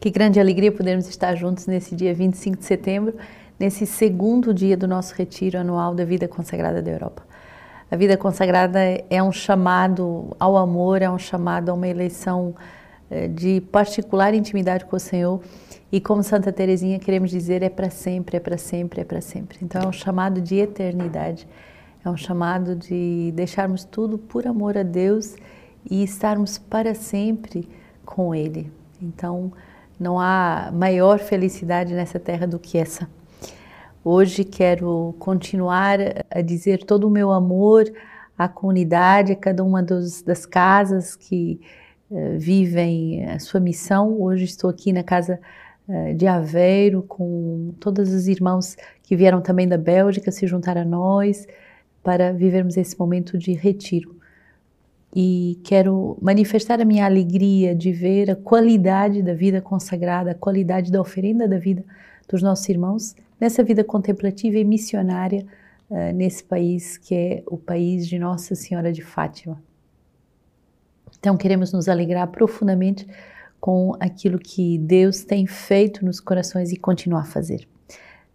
Que grande alegria podermos estar juntos nesse dia 25 de setembro, nesse segundo dia do nosso retiro anual da Vida Consagrada da Europa. A vida consagrada é um chamado ao amor, é um chamado a uma eleição eh, de particular intimidade com o Senhor. E como Santa Teresinha queremos dizer, é para sempre, é para sempre, é para sempre. Então é um chamado de eternidade, é um chamado de deixarmos tudo por amor a Deus e estarmos para sempre com Ele. Então, não há maior felicidade nessa terra do que essa. Hoje quero continuar a dizer todo o meu amor à comunidade, a cada uma dos, das casas que uh, vivem a sua missão. Hoje estou aqui na casa uh, de Aveiro com todos os irmãos que vieram também da Bélgica se juntar a nós para vivermos esse momento de retiro e quero manifestar a minha alegria de ver a qualidade da vida consagrada, a qualidade da oferenda da vida dos nossos irmãos nessa vida contemplativa e missionária uh, nesse país que é o país de Nossa Senhora de Fátima. Então queremos nos alegrar profundamente com aquilo que Deus tem feito nos corações e continua a fazer.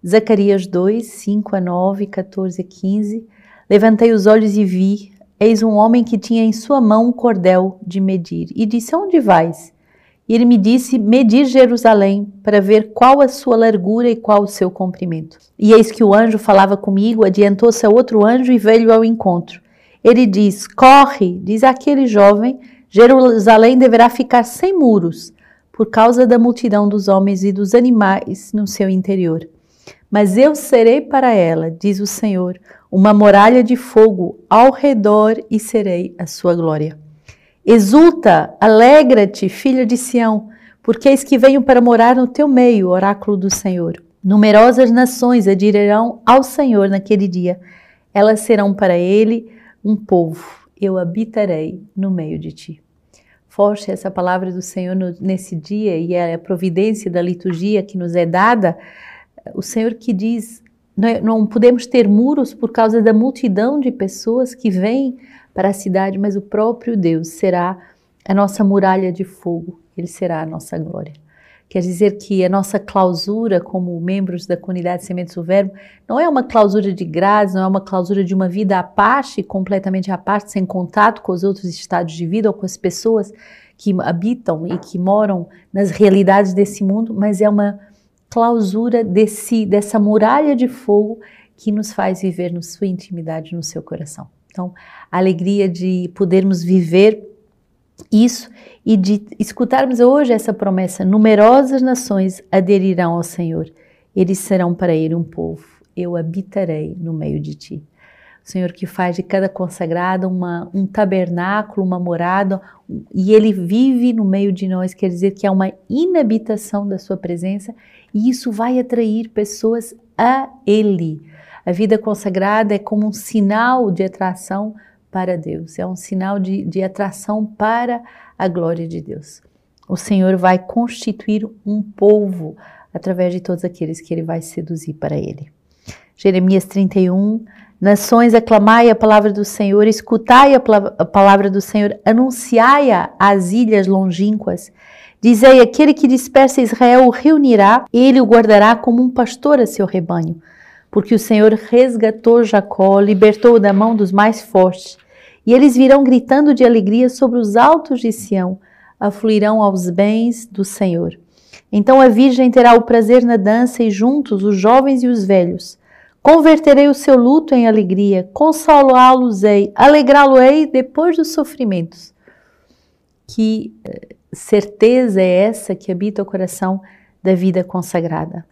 Zacarias 2, 5 a 9, 14 a 15. Levantei os olhos e vi Eis um homem que tinha em sua mão um cordel de medir, e disse: Onde vais? E ele me disse: Medir Jerusalém, para ver qual a sua largura e qual o seu comprimento. E eis que o anjo falava comigo, adiantou-se a outro anjo e veio ao encontro. Ele diz: Corre, diz aquele jovem, Jerusalém deverá ficar sem muros, por causa da multidão dos homens e dos animais no seu interior. Mas eu serei para ela, diz o Senhor, uma muralha de fogo ao redor e serei a sua glória. Exulta, alegra-te, filha de Sião, porque eis que venho para morar no teu meio, oráculo do Senhor. Numerosas nações adirão ao Senhor naquele dia. Elas serão para ele um povo. Eu habitarei no meio de ti. Forte essa palavra do Senhor nesse dia e é a providência da liturgia que nos é dada. O Senhor que diz: é, não podemos ter muros por causa da multidão de pessoas que vêm para a cidade, mas o próprio Deus será a nossa muralha de fogo, ele será a nossa glória. Quer dizer que a nossa clausura como membros da comunidade Sementes do Verbo não é uma clausura de grades, não é uma clausura de uma vida à parte, completamente à parte, sem contato com os outros estados de vida ou com as pessoas que habitam e que moram nas realidades desse mundo, mas é uma clausura desse, dessa muralha de fogo que nos faz viver na sua intimidade, no seu coração. Então, a alegria de podermos viver isso e de escutarmos hoje essa promessa: numerosas nações aderirão ao Senhor, eles serão para ele um povo, eu habitarei no meio de ti. Senhor que faz de cada consagrado uma, um tabernáculo, uma morada, e Ele vive no meio de nós, quer dizer que há uma inabitação da Sua presença, e isso vai atrair pessoas a Ele. A vida consagrada é como um sinal de atração para Deus, é um sinal de, de atração para a glória de Deus. O Senhor vai constituir um povo através de todos aqueles que Ele vai seduzir para Ele. Jeremias 31, Nações, aclamai a palavra do Senhor, escutai a, palavra do Senhor, anunciai-a às ilhas longínquas. Dizei: aquele que dispersa Israel o reunirá, ele o guardará como um pastor a seu rebanho. Porque o Senhor resgatou Jacó, libertou-o da mão dos mais fortes. E eles virão gritando de alegria sobre os altos de Sião, afluirão aos bens do Senhor. Então a Virgem terá o prazer na dança, e juntos os jovens e os velhos. Converterei o seu luto em alegria, consolá-los-ei, alegrá-lo-ei depois dos sofrimentos. Que eh, certeza é essa que habita o coração da vida consagrada?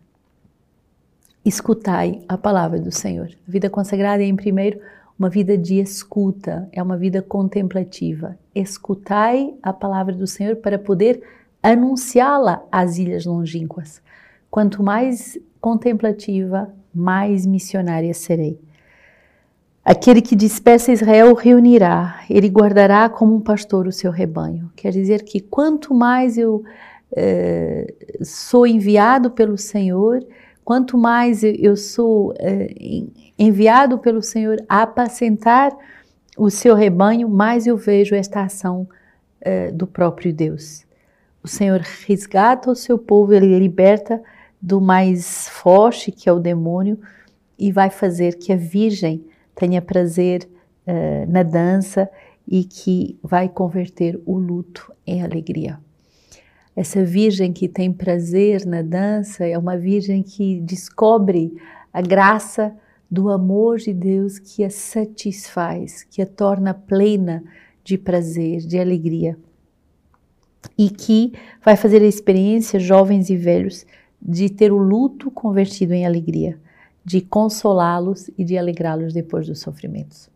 Escutai a palavra do Senhor. A vida consagrada é, em primeiro, uma vida de escuta, é uma vida contemplativa. Escutai a palavra do Senhor para poder anunciá-la às ilhas longínquas. Quanto mais contemplativa, mais missionária serei. Aquele que dispersa Israel reunirá, ele guardará como um pastor o seu rebanho. Quer dizer que quanto mais eu eh, sou enviado pelo Senhor, quanto mais eu sou eh, enviado pelo Senhor a apacentar o seu rebanho, mais eu vejo esta ação eh, do próprio Deus. o Senhor resgata o seu povo, ele liberta do mais forte, que é o demônio, e vai fazer que a Virgem tenha prazer uh, na dança e que vai converter o luto em alegria. Essa Virgem que tem prazer na dança é uma Virgem que descobre a graça do amor de Deus que a satisfaz, que a torna plena de prazer, de alegria. E que vai fazer a experiência, jovens e velhos, de ter o luto convertido em alegria, de consolá-los e de alegrá-los depois dos sofrimentos.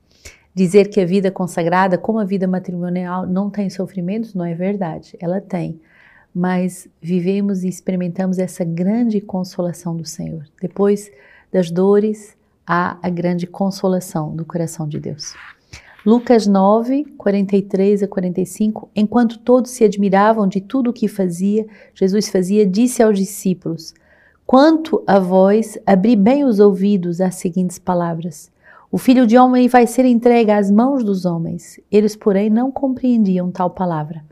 Dizer que a vida consagrada, como a vida matrimonial, não tem sofrimentos, não é verdade. Ela tem. Mas vivemos e experimentamos essa grande consolação do Senhor. Depois das dores, há a grande consolação do coração de Deus. Lucas 9, 43 a 45. Enquanto todos se admiravam de tudo o que fazia, Jesus fazia, disse aos discípulos: Quanto a vós, abri bem os ouvidos às seguintes palavras: O filho de homem vai ser entregue às mãos dos homens. Eles, porém, não compreendiam tal palavra.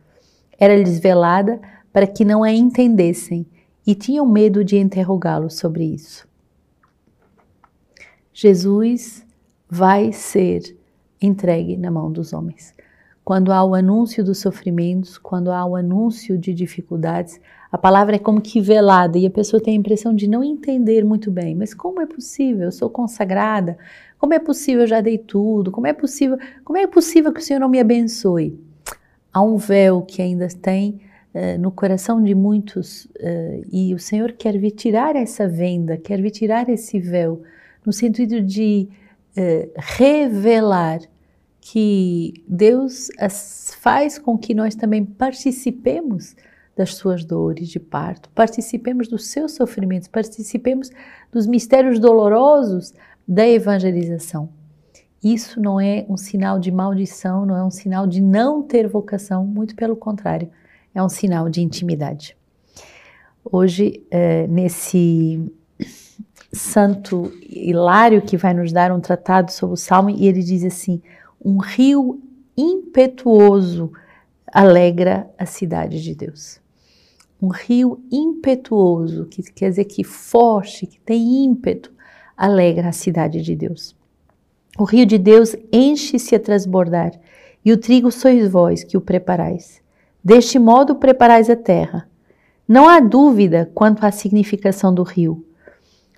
Era-lhes velada para que não a entendessem e tinham medo de interrogá-lo sobre isso. Jesus vai ser entregue na mão dos homens. Quando há o anúncio dos sofrimentos, quando há o anúncio de dificuldades, a palavra é como que velada e a pessoa tem a impressão de não entender muito bem. Mas como é possível? Eu sou consagrada. Como é possível? Eu já dei tudo. Como é possível? Como é possível que o Senhor não me abençoe? Há um véu que ainda tem uh, no coração de muitos uh, e o Senhor quer vir tirar essa venda, quer vir tirar esse véu, no sentido de uh, revelar que Deus faz com que nós também participemos das suas dores de parto, participemos dos seus sofrimentos, participemos dos mistérios dolorosos da evangelização. Isso não é um sinal de maldição, não é um sinal de não ter vocação, muito pelo contrário, é um sinal de intimidade. Hoje, é, nesse santo Hilário que vai nos dar um tratado sobre o Salmo, e ele diz assim: um rio impetuoso alegra a cidade de Deus. Um rio impetuoso, que quer dizer que forte, que tem ímpeto, alegra a cidade de Deus. O rio de Deus enche-se a transbordar, e o trigo sois vós que o preparais. Deste modo preparais a terra. Não há dúvida quanto à significação do rio.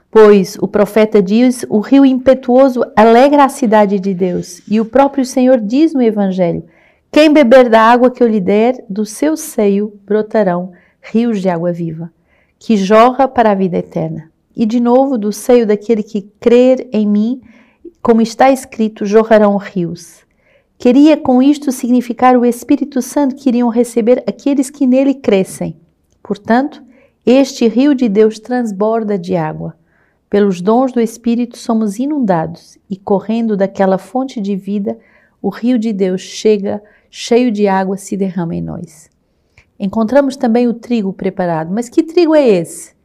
Pois o profeta diz: o rio impetuoso alegra a cidade de Deus. E o próprio Senhor diz no Evangelho: quem beber da água que eu lhe der, do seu seio brotarão rios de água viva, que jorra para a vida eterna. E de novo, do seio daquele que crer em mim, como está escrito, jorrarão rios. Queria com isto significar o Espírito Santo que iriam receber aqueles que nele crescem. Portanto, este rio de Deus transborda de água. Pelos dons do Espírito somos inundados e, correndo daquela fonte de vida, o rio de Deus chega, cheio de água, se derrama em nós. Encontramos também o trigo preparado. Mas que trigo é esse?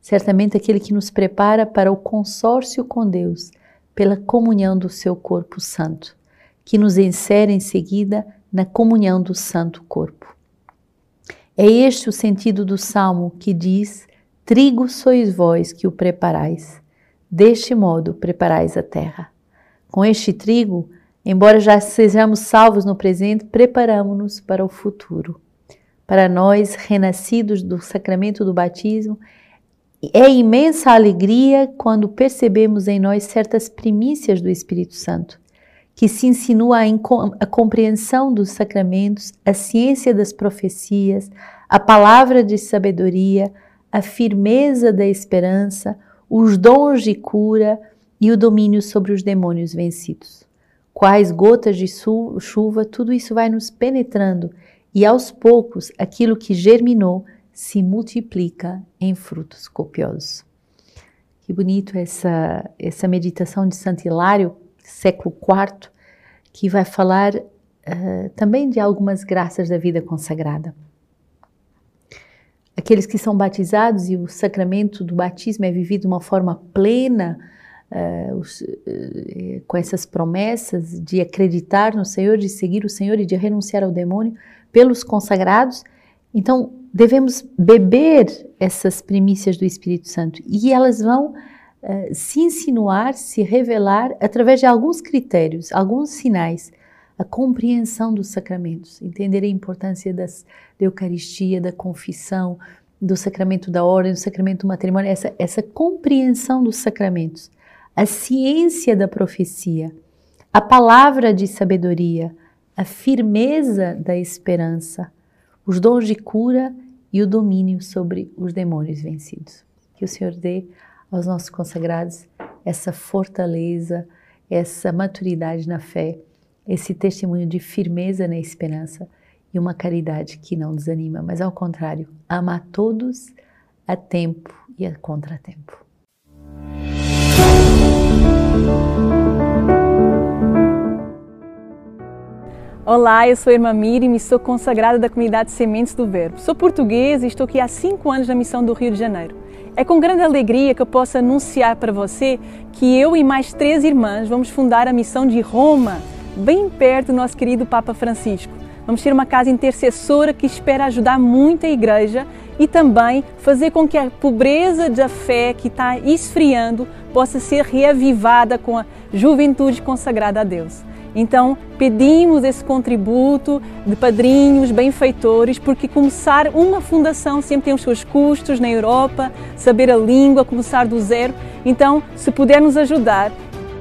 Certamente aquele que nos prepara para o consórcio com Deus, pela comunhão do seu corpo santo, que nos insere em seguida na comunhão do santo corpo. É este o sentido do salmo que diz: Trigo sois vós que o preparais. Deste modo preparais a terra. Com este trigo, embora já sejamos salvos no presente, preparamos-nos para o futuro. Para nós, renascidos do sacramento do batismo, é imensa alegria quando percebemos em nós certas primícias do Espírito Santo, que se insinua a, a compreensão dos sacramentos, a ciência das profecias, a palavra de sabedoria, a firmeza da esperança, os dons de cura e o domínio sobre os demônios vencidos. Quais gotas de chuva, tudo isso vai nos penetrando e aos poucos aquilo que germinou se multiplica em frutos copiosos. Que bonito essa, essa meditação de Santo Hilário, século IV, que vai falar uh, também de algumas graças da vida consagrada aqueles que são batizados e o sacramento do batismo é vivido de uma forma plena, uh, os, uh, com essas promessas de acreditar no Senhor, de seguir o Senhor e de renunciar ao demônio pelos consagrados. Então, devemos beber essas primícias do Espírito Santo e elas vão uh, se insinuar, se revelar através de alguns critérios, alguns sinais. A compreensão dos sacramentos, entender a importância das, da Eucaristia, da confissão, do sacramento da ordem, do sacramento do matrimônio, essa, essa compreensão dos sacramentos, a ciência da profecia, a palavra de sabedoria, a firmeza da esperança, os dons de cura e o domínio sobre os demônios vencidos. Que o Senhor dê aos nossos consagrados essa fortaleza, essa maturidade na fé, esse testemunho de firmeza na esperança e uma caridade que não desanima, mas ao contrário, ama a todos a tempo e a contratempo. Olá, eu sou a irmã Miriam e sou consagrada da comunidade Sementes do Verbo. Sou portuguesa e estou aqui há cinco anos na missão do Rio de Janeiro. É com grande alegria que eu posso anunciar para você que eu e mais três irmãs vamos fundar a missão de Roma, bem perto do nosso querido Papa Francisco. Vamos ter uma casa intercessora que espera ajudar muito a igreja e também fazer com que a pobreza da fé que está esfriando possa ser reavivada com a juventude consagrada a Deus. Então, pedimos esse contributo de padrinhos, benfeitores, porque começar uma fundação sempre tem os seus custos na Europa, saber a língua, começar do zero. Então, se puder nos ajudar,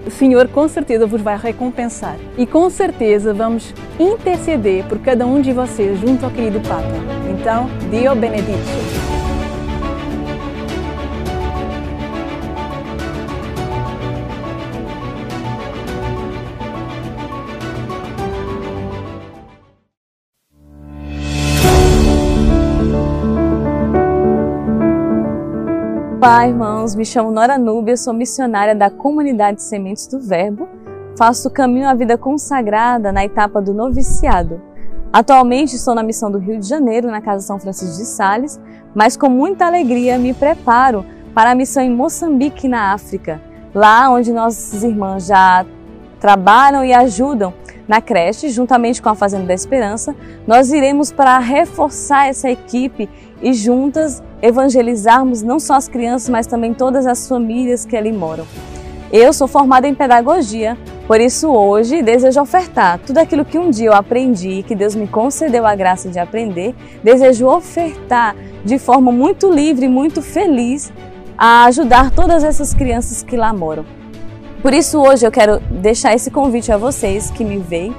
o Senhor com certeza vos vai recompensar. E com certeza vamos interceder por cada um de vocês junto ao querido Papa. Então, Dio benedicite. Olá, irmãos. Me chamo Nora Núbia, sou missionária da comunidade Sementes do Verbo. Faço o caminho à vida consagrada na etapa do noviciado. Atualmente estou na missão do Rio de Janeiro, na Casa São Francisco de Sales, mas com muita alegria me preparo para a missão em Moçambique, na África, lá onde nossos irmãos já trabalham e ajudam na creche, juntamente com a Fazenda da Esperança. Nós iremos para reforçar essa equipe e juntas evangelizarmos não só as crianças, mas também todas as famílias que ali moram. Eu sou formada em pedagogia, por isso hoje desejo ofertar tudo aquilo que um dia eu aprendi e que Deus me concedeu a graça de aprender, desejo ofertar de forma muito livre muito feliz a ajudar todas essas crianças que lá moram. Por isso hoje eu quero deixar esse convite a vocês que me veem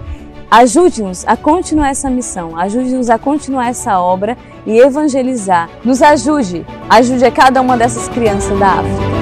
Ajude-nos a continuar essa missão, ajude-nos a continuar essa obra e evangelizar. Nos ajude, ajude a cada uma dessas crianças da África.